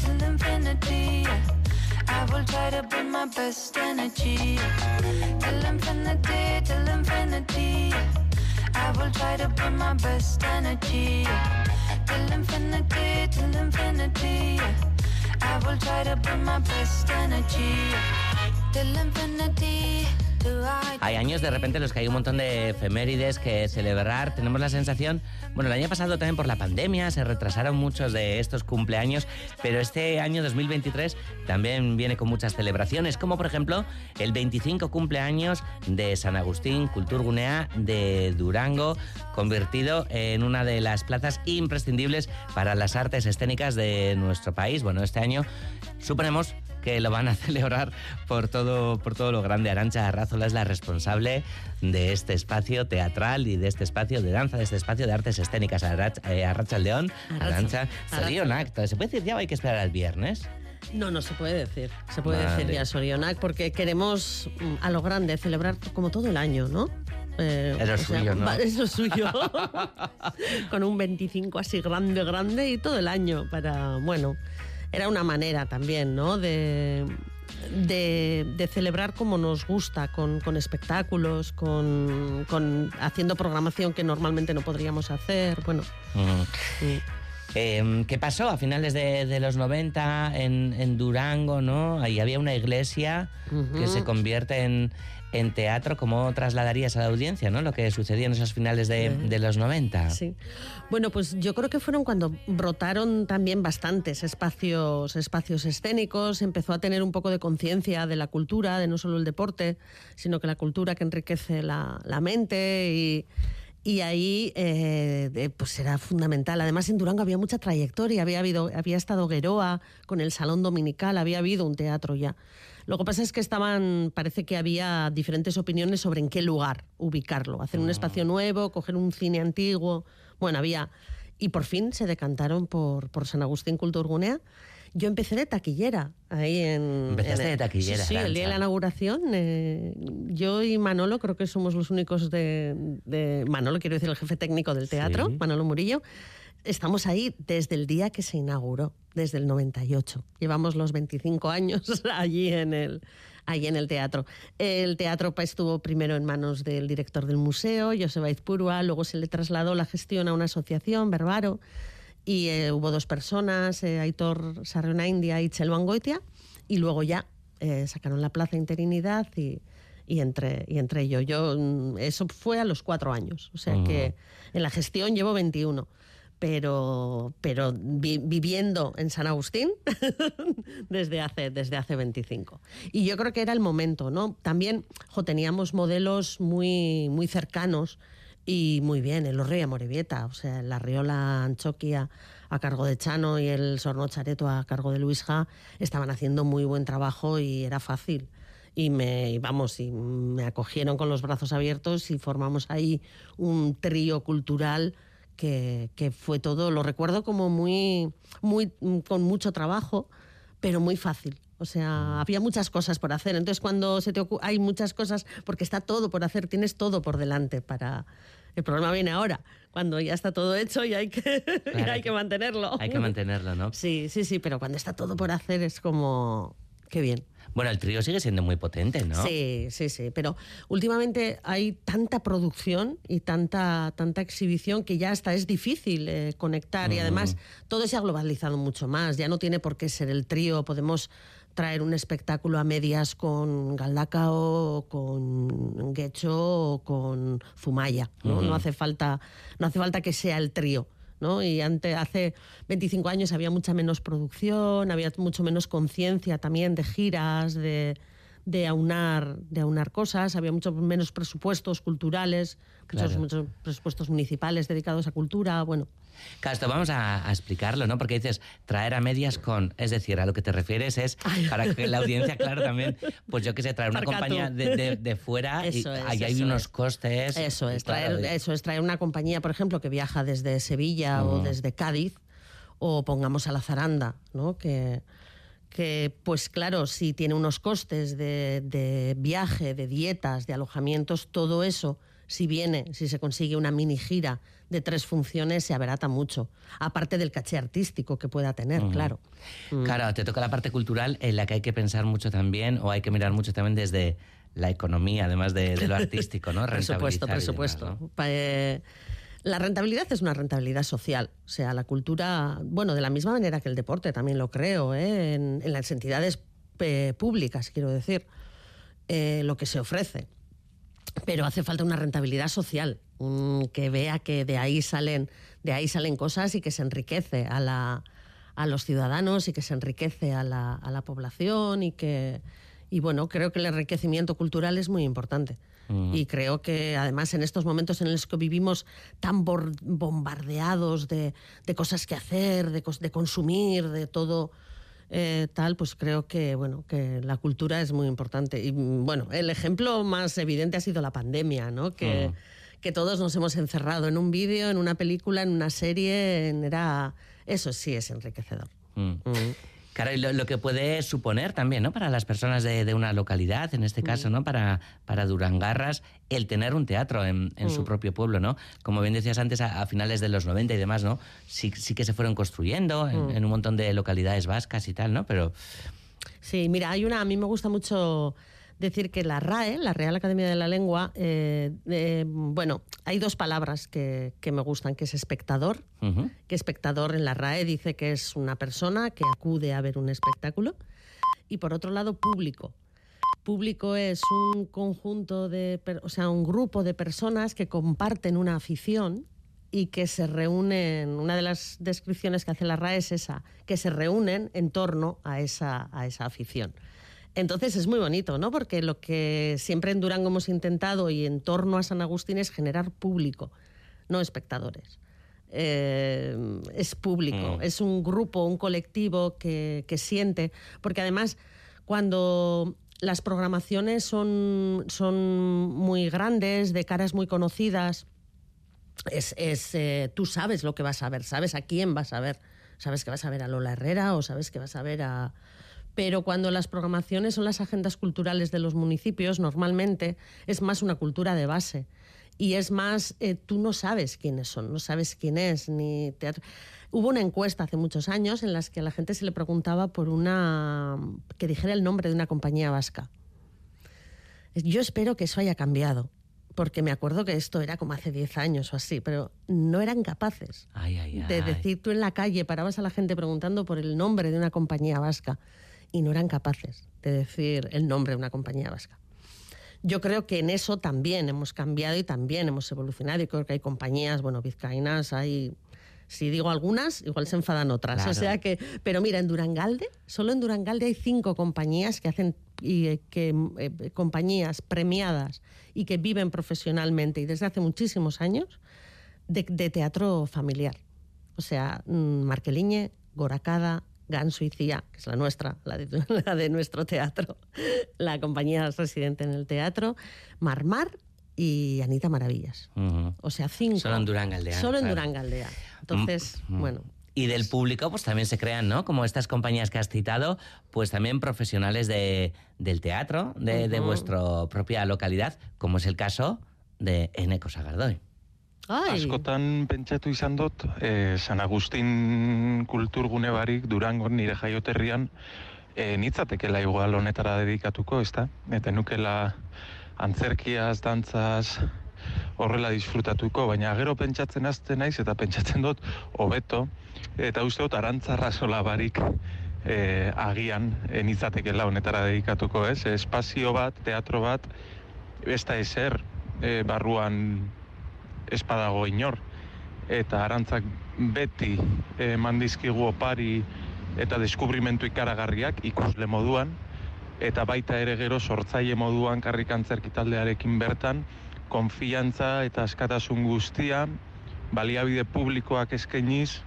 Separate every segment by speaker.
Speaker 1: till infinity. I will try to bring my best energy till infinity, till infinity. I will try to bring my best energy till infinity, till infinity. I will try to bring my best energy till infinity.
Speaker 2: Hay años de repente en los que hay un montón de efemérides que celebrar. Tenemos la sensación, bueno, el año pasado también por la pandemia se retrasaron muchos de estos cumpleaños, pero este año 2023 también viene con muchas celebraciones, como por ejemplo el 25 cumpleaños de San Agustín Culturgunea de Durango, convertido en una de las plazas imprescindibles para las artes escénicas de nuestro país. Bueno, este año suponemos que lo van a celebrar por todo, por todo lo grande. Arancha Arrazola es la responsable de este espacio teatral y de este espacio de danza, de este espacio de artes escénicas. Eh, Arracha el León, Arancha, acto. ¿Se puede decir ya o hay que esperar al viernes?
Speaker 3: No, no se puede decir. Se puede decir ya Sorionac porque queremos mm, a lo grande celebrar como todo el año, ¿no?
Speaker 2: Eh, es suyo, ¿no?
Speaker 3: Es suyo. Con un 25 así grande, grande y todo el año para, bueno, era una manera también, ¿no? De, de, celebrar como nos gusta, con, espectáculos, con, haciendo programación que normalmente no podríamos hacer. Bueno.
Speaker 2: Em, ¿Qué pasó a finales de, los 90 en, Durango? ¿no? Ahí había una iglesia que se convierte en, en teatro, ¿cómo trasladarías a la audiencia ¿no? lo que sucedió en esos finales de, los 90?
Speaker 3: Sí. Bueno, pues yo creo que fueron cuando brotaron también bastantes espacios, espacios escénicos, empezó a tener un poco de conciencia de la cultura, de no solo el deporte, sino que la cultura que enriquece la, mente y... Y ahí eh, pues era fundamental. Además, en Durango había mucha trayectoria. Había, habido, había estado Gueroa con el Salón Dominical, había habido un teatro ya. Lo que pasa es que estaban, parece que había diferentes opiniones sobre en qué lugar ubicarlo, hacer un ah. espacio nuevo, coger un cine antiguo. Bueno, había. Y por fin se decantaron por, por San Agustín Culturgunea. Yo empecé de taquillera ahí en.
Speaker 2: Empezaste de taquillera.
Speaker 3: Sí, el día de la inauguración. Eh, yo y Manolo creo que somos los únicos de, de, Manolo, quiero decir, el jefe técnico del teatro, Manolo Murillo estamos ahí desde el día que se inauguró, desde el 98. Llevamos los 25 años allí en el, allí en el teatro. El teatro estuvo primero en manos del director del museo, Joseba Izpurua, luego se le trasladó la gestión a una asociación, Berbaro, y eh, hubo dos personas, eh, Aitor Sarrona India y Chelo Angoitia, y luego ya eh, sacaron la plaza interinidad y, y entre, y entre ellos. Yo, mm, eso fue a los cuatro años, o sea que en la gestión llevo 21 pero, pero viviendo en San Agustín desde, hace, desde hace 25. Y yo creo que era el momento, ¿no? También teníamos modelos muy, muy cercanos y muy bien, el Orrey Morevieta, o sea, la Riola Anchoquia a cargo de Chano y el Sorno Chareto a cargo de Luisja estaban haciendo muy buen trabajo y era fácil y me vamos y me acogieron con los brazos abiertos y formamos ahí un trío cultural que, fue todo, lo recuerdo como muy, muy, con mucho trabajo, pero muy fácil. O sea, había muchas cosas por hacer. Entonces, cuando se te hay muchas cosas, porque está todo por hacer, tienes todo por delante para. El problema viene ahora, cuando ya está todo hecho y hay que, hay que mantenerlo.
Speaker 2: Hay que mantenerlo, ¿no?
Speaker 3: Sí, sí, sí, pero cuando está todo por hacer es como. Qué bien.
Speaker 2: Bueno, el trío sigue siendo muy potente, ¿no?
Speaker 3: Sí, sí, sí, pero últimamente hay tanta producción y tanta, tanta exhibición que ya hasta es difícil eh, conectar y además todo se ha globalizado mucho más, ya no tiene por qué ser el trío, podemos traer un espectáculo a medias con Galdacao, con Guecho o con Zumaya, ¿no? no hace falta no hace falta que sea el trío. Y antes, hace 25 años había mucha menos producción, había mucho menos conciencia también de giras, de, de aunar, de aunar cosas, había mucho menos presupuestos culturales, muchos, presupuestos municipales dedicados a cultura, bueno.
Speaker 2: Claro, esto vamos a, explicarlo, ¿no? Porque dices traer a medias con, es decir, a lo que te refieres es para que la audiencia, claro, también, pues yo qué sé, traer una compañía de, fuera y ahí hay unos costes.
Speaker 3: Eso es, traer, eso es traer una compañía, por ejemplo, que viaja desde Sevilla o desde Cádiz, o pongamos a la Zaranda, ¿no? Que, que pues claro, si tiene unos costes de, de, viaje, de dietas, de alojamientos, todo eso si viene, si se consigue una mini gira de tres funciones, se abarata mucho. Aparte del caché artístico que pueda tener, claro.
Speaker 2: Mm. Claro, te toca la parte cultural en la que hay que pensar mucho también, o hay que mirar mucho también desde la economía, además de, lo artístico, ¿no?
Speaker 3: por supuesto, por supuesto. Eh, la rentabilidad es una rentabilidad social. O sea, la cultura, bueno, de la misma manera que el deporte, también lo creo, ¿eh? en, las entidades eh, públicas, quiero decir, eh, lo que se ofrece. Pero hace falta una rentabilidad social, que vea que de ahí salen, de ahí salen cosas y que se enriquece a, la, a los ciudadanos y que se enriquece a la, a la población y que y bueno, creo que el enriquecimiento cultural es muy importante. Y creo que además en estos momentos en los que vivimos tan bombardeados de, cosas que hacer, de, de consumir, de todo eh, tal, pues creo que bueno que la cultura es muy importante. Y bueno, el ejemplo más evidente ha sido la pandemia, ¿no? Que, mm. que todos nos hemos encerrado en un vídeo, en una película, en una serie, era eso sí es enriquecedor. Mm.
Speaker 2: Claro, y lo, que puede suponer también, ¿no? Para las personas de, una localidad, en este caso, ¿no? Para, para Durangarras, el tener un teatro en, su mm. propio pueblo, ¿no? Como bien decías antes, a, finales de los 90 y demás, ¿no? Sí, sí que se fueron construyendo en, mm. en, un montón de localidades vascas y tal, ¿no? Pero...
Speaker 3: Sí, mira, hay una, a mí me gusta mucho decir que la RAE, la Real Academia de la Lengua, eh, eh, bueno, hay dos palabras que, me gustan, que es espectador, que espectador en la RAE dice que es una persona que acude a ver un espectáculo, y por otro lado, público. Público es un conjunto de, o sea, un grupo de personas que comparten una afición y que se reúnen, una de las descripciones que hace la RAE es esa, que se reúnen en torno a esa, a esa afición. Entonces es muy bonito, ¿no? Porque lo que siempre en Durango hemos intentado y en torno a San Agustín es generar público, no espectadores. Eh, es público, mm. es un grupo, un colectivo que, siente, porque además cuando las programaciones son, son muy grandes, de caras muy conocidas, es, eh, tú sabes lo que vas a ver, sabes a quién vas a ver, sabes que vas a ver a Lola Herrera o sabes que vas a ver a, pero cuando las programaciones son las agendas culturales de los municipios, normalmente es más una cultura de base. Y es más, eh, tú no sabes quiénes son, no sabes quién es, ni teatro. Hubo una encuesta hace muchos años en las que a la gente se le preguntaba por una. que dijera el nombre de una compañía vasca. Yo espero que eso haya cambiado, porque me acuerdo que esto era como hace 10 años o así, pero no eran capaces de decir tú en la calle, parabas a la gente preguntando por el nombre de una compañía vasca y no eran capaces de decir el nombre de una compañía vasca. Yo creo que en eso también hemos cambiado y también hemos evolucionado y creo que hay compañías, bueno, vizcaínas, hay... Si digo algunas, igual se enfadan otras. O sea que, pero mira, en Durangalde, solo en Durangalde hay cinco compañías que hacen y eh, que eh, compañías premiadas y que viven profesionalmente y desde hace muchísimos años de, teatro familiar. O sea, mm, Marqueliñe, Goracada, Ganso y Cía, que es la nuestra, la de, nuestro teatro, la compañía residente en el teatro, Marmar y Anita Maravillas. O sea, cinco.
Speaker 2: Solo en Durangaldea.
Speaker 3: Solo en Durangaldea. Entonces, mm, mm. bueno.
Speaker 2: Y del público, pues también se crean, ¿no? Como estas compañías que has citado, pues también profesionales de, del teatro, de, de vuestra propia localidad, como es el caso de Eneco Sagardoy.
Speaker 4: Ai. Askotan pentsatu izan dut, e, San Agustin kulturgune barik Durango nire jaioterrian e, nitzatekela igual honetara dedikatuko, ez da? Eta nukela antzerkiaz, dantzaz, horrela disfrutatuko, baina gero pentsatzen azten naiz eta pentsatzen dut hobeto eta uste dut arantzarra sola barik e, agian e, nitzatekela honetara dedikatuko, ez? Espazio bat, teatro bat, ez da ezer e, barruan espadago inor eta arantzak beti eman dizkigu opari eta deskubrimentu ikaragarriak ikusle moduan eta baita ere gero sortzaile moduan karrikantzerki taldearekin bertan konfiantza eta askatasun guztia baliabide publikoak eskainiz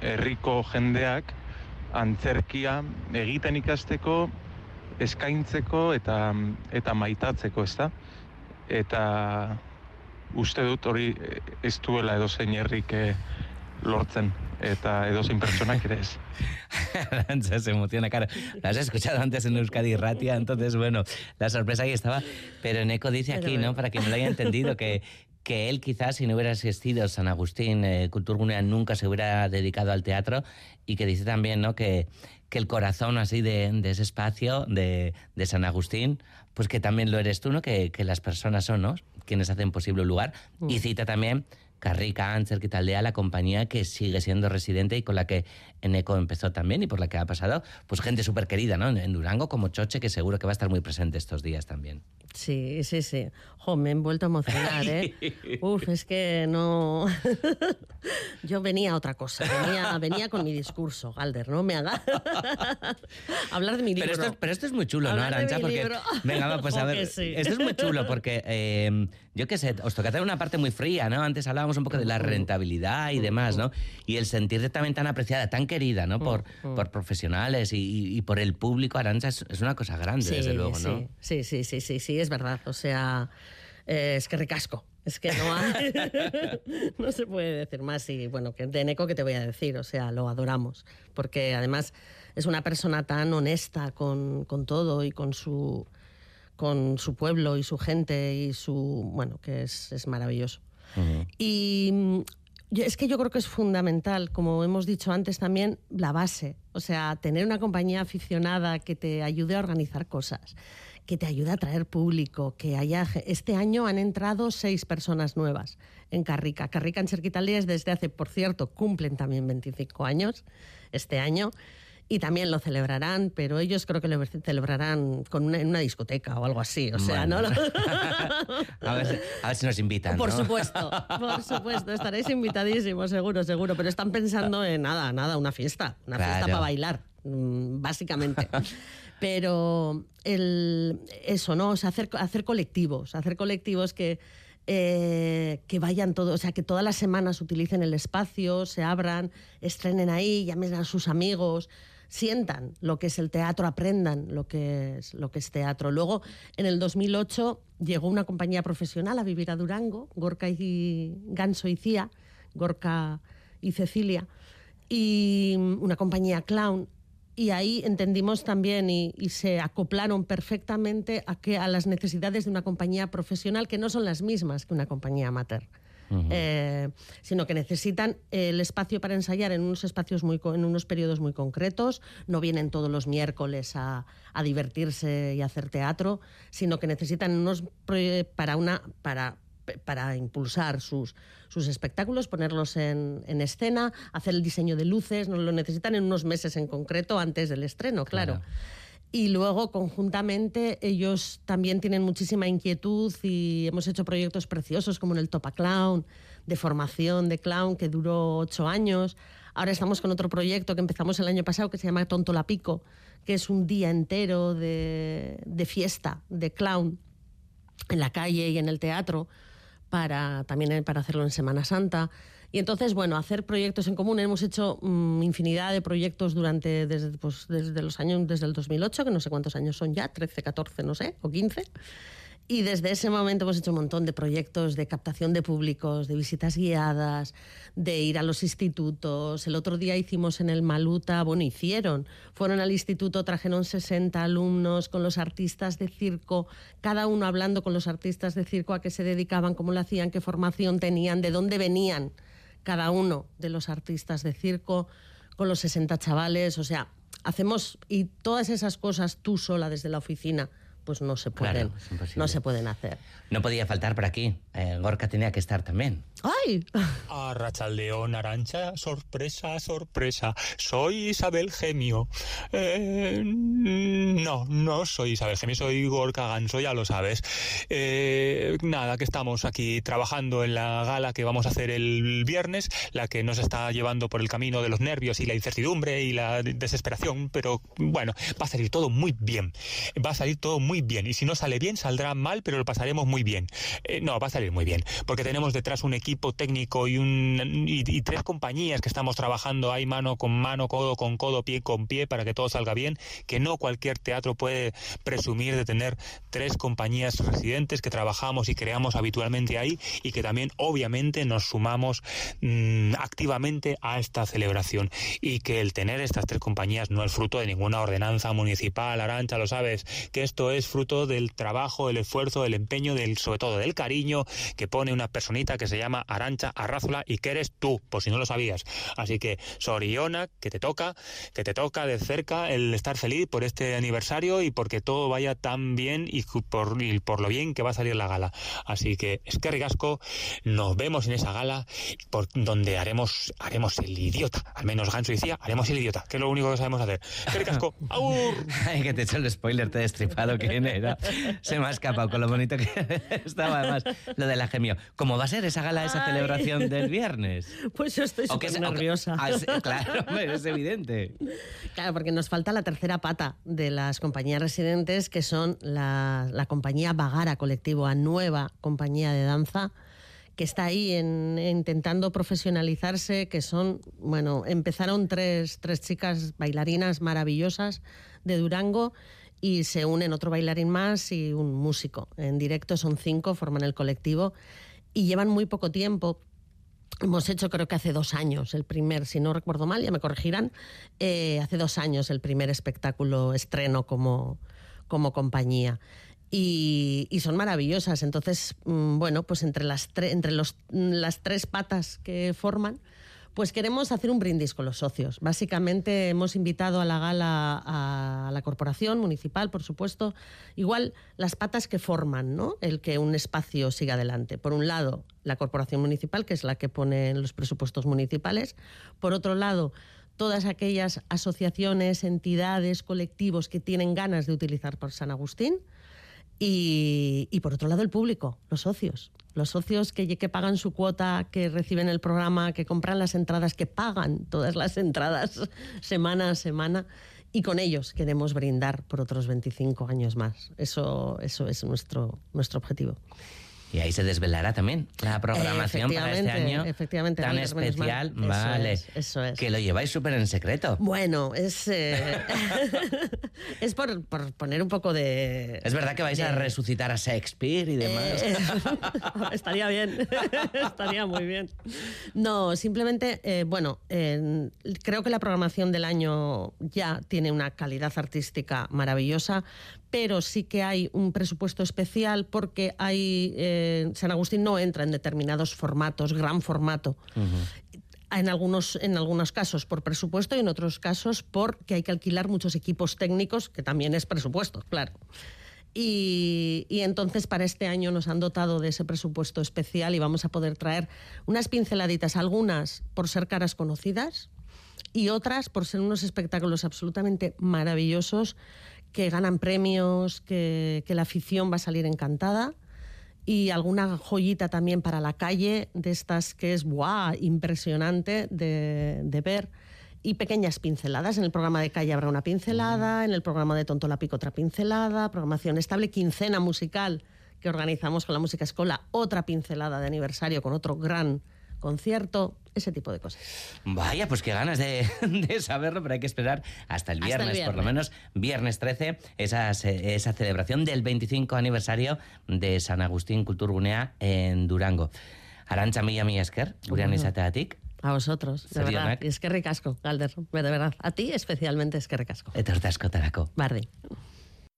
Speaker 4: herriko jendeak antzerkia egiten ikasteko eskaintzeko eta eta maitatzeko, ezta? Eta uste dut hori eh, ez duela edo zein herrik lortzen eta edozein pertsonak ere ez.
Speaker 2: se emociona, claro. Lo has escuchado antes en Euskadi Ratia, entonces, bueno, la sorpresa ahí estaba. Pero Neko dice aquí, ¿no? Para que no lo haya entendido, que, que él quizás si no hubiera existido San Agustín eh, Culturgunea nunca se hubiera dedicado al teatro y que dice también, ¿no? Que, que el corazón así de, de ese espacio de, de, San Agustín, pues que también lo eres tú, ¿no? Que, que las personas son, ¿no? Quienes hacen posible el lugar. Mm. Y cita también Carrica, Anser, Quitaldea, la compañía que sigue siendo residente y con la que Eneco empezó también y por la que ha pasado, pues gente súper querida, ¿no? En Durango, como Choche, que seguro que va a estar muy presente estos días también.
Speaker 3: Sí, sí, sí. Jo, me he vuelto a emocionar, ¿eh? Uf, es que no... Yo venía a otra cosa, venía, venía con mi discurso, Galder, no me haga hablar de mi libro.
Speaker 2: Pero esto, pero esto es muy chulo, ¿no, Arancha? Porque... Libro. Venga, pues a ver, sí. esto es muy chulo porque, eh, yo qué sé, os toca hacer una parte muy fría, ¿no? Antes hablábamos un poco de la rentabilidad y demás, ¿no? Y el sentirte también tan apreciada, tan querida, ¿no? Por, por profesionales y, y, por el público, Arancha, es, es una cosa grande,
Speaker 3: sí,
Speaker 2: desde luego, ¿no?
Speaker 3: Sí, sí, sí, sí, sí, es verdad. O sea, eh, es que ricasco. Es que no hay, no se puede decir más. Y bueno, que de Neko, ¿qué te voy a decir? O sea, lo adoramos. Porque además es una persona tan honesta con, con todo y con su, con su pueblo y su gente y su. Bueno, que es, es maravilloso. Uh -huh. Y es que yo creo que es fundamental, como hemos dicho antes también, la base. O sea, tener una compañía aficionada que te ayude a organizar cosas que te ayude a traer público, que haya... Este año han entrado seis personas nuevas en Carrica. Carrica en Cerquitaldea desde hace, por cierto, cumplen también 25 años este año y también lo celebrarán, pero ellos creo que lo celebrarán con una, en una discoteca o algo así. O sea,
Speaker 2: bueno.
Speaker 3: ¿no?
Speaker 2: a, ver si, a, ver si, nos invitan.
Speaker 3: Por
Speaker 2: ¿no?
Speaker 3: supuesto, por supuesto. Estaréis invitadísimos, seguro, seguro. Pero están pensando en nada, nada, una fiesta. Una
Speaker 2: Claro.
Speaker 3: fiesta para bailar, mm, básicamente. Pero el, eso, ¿no? O sea, hacer, hacer colectivos, hacer colectivos que, eh, que vayan todos, o sea, que todas las semanas utilicen el espacio, se abran, estrenen ahí, llamen a sus amigos, sientan lo que es el teatro, aprendan lo que es, lo que es teatro. Luego, en el 2008, llegó una compañía profesional a vivir a Durango, Gorka y Ganso y Cía, Gorka y Cecilia, y una compañía clown y ahí entendimos también y, y, se acoplaron perfectamente a, que, a las necesidades de una compañía profesional que no son las mismas que una compañía amateur. Uh -huh. eh, sino que necesitan el espacio para ensayar en unos espacios muy en unos periodos muy concretos no vienen todos los miércoles a, a divertirse y a hacer teatro sino que necesitan unos para una para para impulsar sus, sus espectáculos, ponerlos en, en, escena, hacer el diseño de luces, nos lo necesitan en unos meses en concreto antes del estreno, claro. claro. Y luego, conjuntamente, ellos también tienen muchísima inquietud y hemos hecho proyectos preciosos como en el Topa Clown, de formación de clown, que duró ocho años. Ahora estamos con otro proyecto que empezamos el año pasado que se llama Tonto la Pico, que es un día entero de, de fiesta, de clown, en la calle y en el teatro para también para hacerlo en Semana Santa. Y entonces, bueno, hacer proyectos en común. Hemos hecho mmm, infinidad de proyectos durante, desde, pues, desde los años, desde el 2008, que no sé cuántos años son ya, 13, 14, no sé, o 15. Y desde ese momento hemos hecho un montón de proyectos de captación de públicos, de visitas guiadas, de ir a los institutos. El otro día hicimos en el Maluta, bueno, hicieron, fueron al instituto, trajeron 60 alumnos con los artistas de circo, cada uno hablando con los artistas de circo a qué se dedicaban, cómo lo hacían, qué formación tenían, de dónde venían cada uno de los artistas de circo, con los 60 chavales. O sea, hacemos, y todas esas cosas tú sola desde la oficina pues no se pueden,
Speaker 2: claro,
Speaker 3: no se pueden hacer.
Speaker 2: No podía faltar por aquí. Eh, Gorka tenía que estar también.
Speaker 3: ¡Ay!
Speaker 5: A Rachaldeón, Arancha, sorpresa, sorpresa. Soy Isabel Gemio. Eh, no, no soy Isabel Gemio, soy Gorka Ganso, ya lo sabes. Eh, nada, que estamos aquí trabajando en la gala que vamos a hacer el viernes, la que nos está llevando por el camino de los nervios y la incertidumbre y la desesperación, pero bueno, va a salir todo muy bien. Va a salir todo muy muy bien. Y si no sale bien, saldrá mal, pero lo pasaremos muy bien. Eh, no, va a salir muy bien, porque tenemos detrás un equipo técnico y, un, y, tres compañías que estamos trabajando ahí mano con mano, codo con codo, pie con pie, para que todo salga bien, que no cualquier teatro puede presumir de tener tres compañías residentes que trabajamos y creamos habitualmente ahí y que también obviamente nos sumamos mm, activamente a esta celebración y que el tener estas tres compañías no es fruto de ninguna ordenanza municipal, Arancha, lo sabes, que esto es fruto del trabajo, del esfuerzo, del empeño, del sobre todo del cariño que pone una personita que se llama Arancha Arrázula y que eres tú, por si no lo sabías. Así que Soriona, que te toca, que te toca de cerca el estar feliz por este aniversario y porque todo vaya tan bien y por, por lo bien que va a salir la gala. Así que es que rigasco, nos vemos en esa gala por donde haremos haremos el idiota, al menos Ganso decía, haremos el idiota, que es lo único que sabemos hacer. ¡Qué ricasco! ¡Aur!
Speaker 2: Ay, que te he hecho el spoiler, te he destripado Se me ha escapado con lo bonito que estaba además lo de la gemio. ¿Cómo va a ser esa gala, esa celebración del viernes?
Speaker 3: Pues yo estoy súper nerviosa.
Speaker 2: Ah, claro, es evidente.
Speaker 3: Claro, porque nos falta la tercera pata de las compañías residentes, que son la, la compañía Bagara Colectivo, a nueva compañía de danza que está ahí en, intentando profesionalizarse, que son, bueno, empezaron tres, tres chicas bailarinas maravillosas de Durango y se unen otro bailarín más y un músico. En directo son cinco, forman el colectivo y llevan muy poco tiempo. Hemos hecho creo que hace dos años el primer, si no recuerdo mal, ya me corregirán, eh, hace dos años el primer espectáculo estreno como, como compañía. Y, son maravillosas. Entonces, mm, bueno, pues entre las, entre los, las tres patas que forman, pues queremos hacer un brindis con los socios. Básicamente hemos invitado a la gala a la corporación municipal, por supuesto, igual las patas que forman, ¿no? El que un espacio siga adelante. Por un lado, la corporación municipal, que es la que pone los presupuestos municipales. Por otro lado, todas aquellas asociaciones, entidades, colectivos que tienen ganas de utilizar por San Agustín. Y, y, por otro lado el público, los socios. Los socios que, que, pagan su cuota, que reciben el programa, que compran las entradas, que pagan todas las entradas semana a semana. Y con ellos queremos brindar por otros 25 años más. Eso, eso es nuestro, nuestro objetivo.
Speaker 2: Y ahí se desvelará también la programación para este año
Speaker 3: efectivamente,
Speaker 2: tan especial. vale.
Speaker 3: Eso es,
Speaker 2: Que lo lleváis súper en secreto.
Speaker 3: Bueno, es, eh, es por, por, poner un poco de...
Speaker 2: Es verdad que vais a resucitar a Shakespeare y demás.
Speaker 3: Eh, estaría bien, estaría muy bien. No, simplemente, eh, bueno, creo que la programación del año ya tiene una calidad artística maravillosa, pero sí que hay un presupuesto especial porque hay eh, San Agustín no entra en determinados formatos, gran formato. En algunos, en algunos casos por presupuesto y en otros casos porque hay que alquilar muchos equipos técnicos, que también es presupuesto, claro. Y, y, entonces para este año nos han dotado de ese presupuesto especial y vamos a poder traer unas pinceladitas, algunas por ser caras conocidas y otras por ser unos espectáculos absolutamente maravillosos que ganan premios, que, la afición va a salir encantada y alguna joyita también para la calle de estas que es ¡buah! impresionante de, ver. Y pequeñas pinceladas. En el programa de calle habrá una pincelada, en el programa de Tonto la Pico otra pincelada, programación estable, quincena musical que organizamos con la Música Escola, otra pincelada de aniversario con otro gran concierto, ese tipo de cosas.
Speaker 2: Vaya, pues qué ganas de, saberlo, pero hay que esperar hasta el, viernes, por lo menos viernes 13, esa, esa celebración del 25 aniversario de San Agustín Culturgunea en Durango. Arancha Milla Esker, Gurian Isateatik.
Speaker 3: A vosotros, de verdad. Es que ricasco, Galder, de verdad. A ti especialmente es que ricasco.
Speaker 2: Etortasco tarako.
Speaker 3: Bardi.